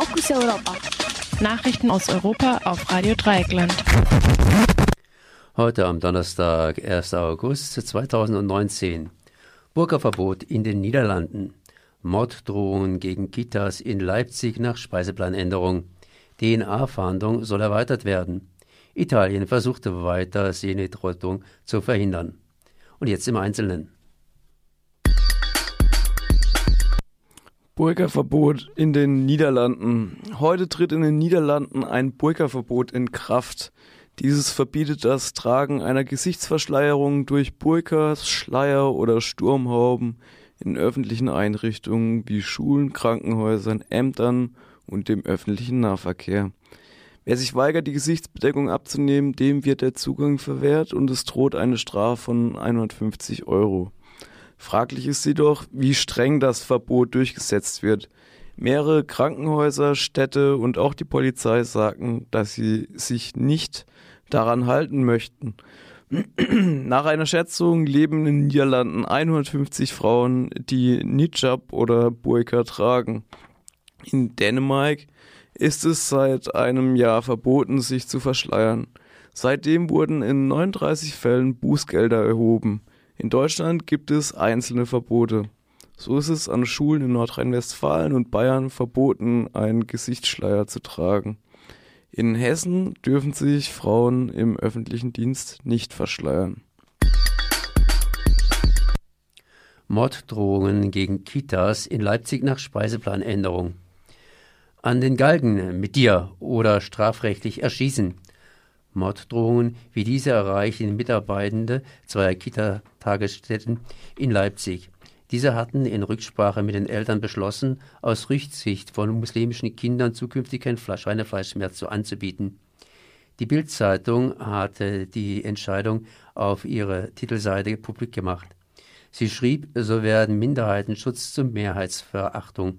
Fokus Europa. Nachrichten aus Europa auf Radio Dreieckland. Heute am Donnerstag, 1. August 2019. Burgerverbot in den Niederlanden. Morddrohungen gegen Kitas in Leipzig nach Speiseplanänderung. DNA-Fahndung soll erweitert werden. Italien versuchte weiter Seenotrettung zu verhindern. Und jetzt im Einzelnen. Burka-Verbot in den Niederlanden. Heute tritt in den Niederlanden ein Burka-Verbot in Kraft. Dieses verbietet das Tragen einer Gesichtsverschleierung durch Burkas, Schleier oder Sturmhauben in öffentlichen Einrichtungen wie Schulen, Krankenhäusern, Ämtern und dem öffentlichen Nahverkehr. Wer sich weigert, die Gesichtsbedeckung abzunehmen, dem wird der Zugang verwehrt und es droht eine Strafe von 150 Euro. Fraglich ist jedoch, wie streng das Verbot durchgesetzt wird. Mehrere Krankenhäuser, Städte und auch die Polizei sagten, dass sie sich nicht daran halten möchten. Nach einer Schätzung leben in den Niederlanden 150 Frauen, die Nijab oder Burka tragen. In Dänemark ist es seit einem Jahr verboten, sich zu verschleiern. Seitdem wurden in 39 Fällen Bußgelder erhoben. In Deutschland gibt es einzelne Verbote. So ist es an Schulen in Nordrhein-Westfalen und Bayern verboten, einen Gesichtsschleier zu tragen. In Hessen dürfen sich Frauen im öffentlichen Dienst nicht verschleiern. Morddrohungen gegen Kitas in Leipzig nach Speiseplanänderung. An den Galgen mit dir oder strafrechtlich erschießen. Morddrohungen wie diese erreichen Mitarbeitende zweier Kita-Tagesstätten in Leipzig. Diese hatten in Rücksprache mit den Eltern beschlossen, aus Rücksicht von muslimischen Kindern zukünftig kein Schweinefleisch mehr zu anzubieten. Die Bild-Zeitung hatte die Entscheidung auf ihre Titelseite publik gemacht. Sie schrieb, so werden Minderheitenschutz zur Mehrheitsverachtung.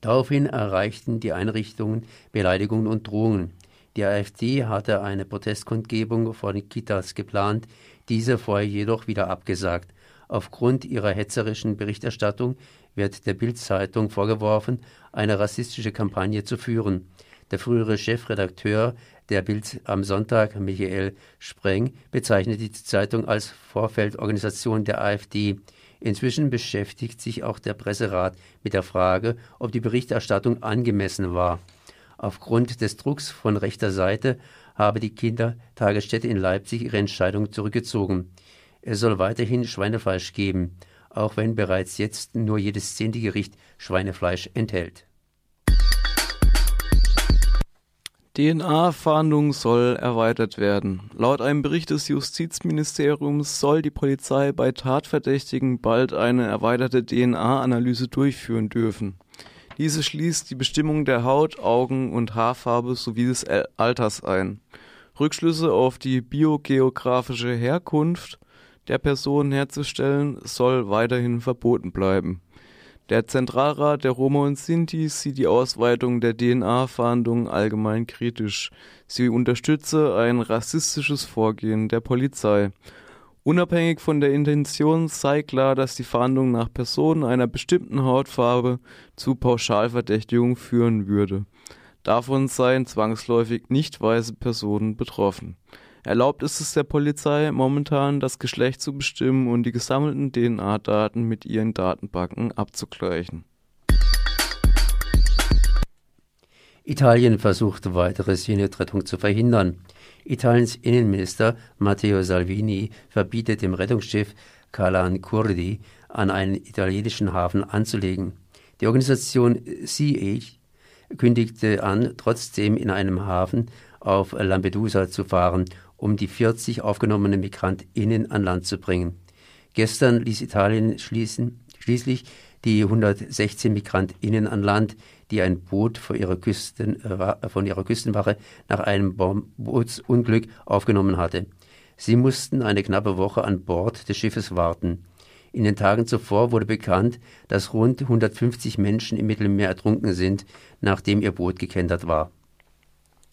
Daraufhin erreichten die Einrichtungen Beleidigungen und Drohungen. Die AfD hatte eine Protestkundgebung vor den Kitas geplant, diese vorher jedoch wieder abgesagt. Aufgrund ihrer hetzerischen Berichterstattung wird der Bild-Zeitung vorgeworfen, eine rassistische Kampagne zu führen. Der frühere Chefredakteur der Bild am Sonntag, Michael Spreng, bezeichnete die Zeitung als Vorfeldorganisation der AfD. Inzwischen beschäftigt sich auch der Presserat mit der Frage, ob die Berichterstattung angemessen war. Aufgrund des Drucks von rechter Seite habe die Kindertagesstätte in Leipzig ihre Entscheidung zurückgezogen. Es soll weiterhin Schweinefleisch geben, auch wenn bereits jetzt nur jedes zehnte Gericht Schweinefleisch enthält. DNA-Fahndung soll erweitert werden. Laut einem Bericht des Justizministeriums soll die Polizei bei Tatverdächtigen bald eine erweiterte DNA-Analyse durchführen dürfen. Diese schließt die Bestimmung der Haut, Augen und Haarfarbe sowie des Alters ein. Rückschlüsse auf die biogeografische Herkunft der Person herzustellen, soll weiterhin verboten bleiben. Der Zentralrat der Roma und Sinti sieht die Ausweitung der DNA-Fahndung allgemein kritisch. Sie unterstütze ein rassistisches Vorgehen der Polizei Unabhängig von der Intention sei klar, dass die Fahndung nach Personen einer bestimmten Hautfarbe zu Pauschalverdächtigung führen würde. Davon seien zwangsläufig nicht weiße Personen betroffen. Erlaubt ist es der Polizei momentan, das Geschlecht zu bestimmen und die gesammelten DNA-Daten mit ihren Datenbanken abzugleichen. Italien versucht weitere Seenotrettung zu verhindern. Italiens Innenminister Matteo Salvini verbietet dem Rettungsschiff Calan Kurdi an einen italienischen Hafen anzulegen. Die Organisation CH kündigte an, trotzdem in einem Hafen auf Lampedusa zu fahren, um die 40 aufgenommenen MigrantInnen an Land zu bringen. Gestern ließ Italien schließen, schließlich die 116 MigrantInnen an Land, die ein Boot von ihrer, Küsten, äh, von ihrer Küstenwache nach einem Bootsunglück aufgenommen hatte. Sie mussten eine knappe Woche an Bord des Schiffes warten. In den Tagen zuvor wurde bekannt, dass rund 150 Menschen im Mittelmeer ertrunken sind, nachdem ihr Boot gekentert war.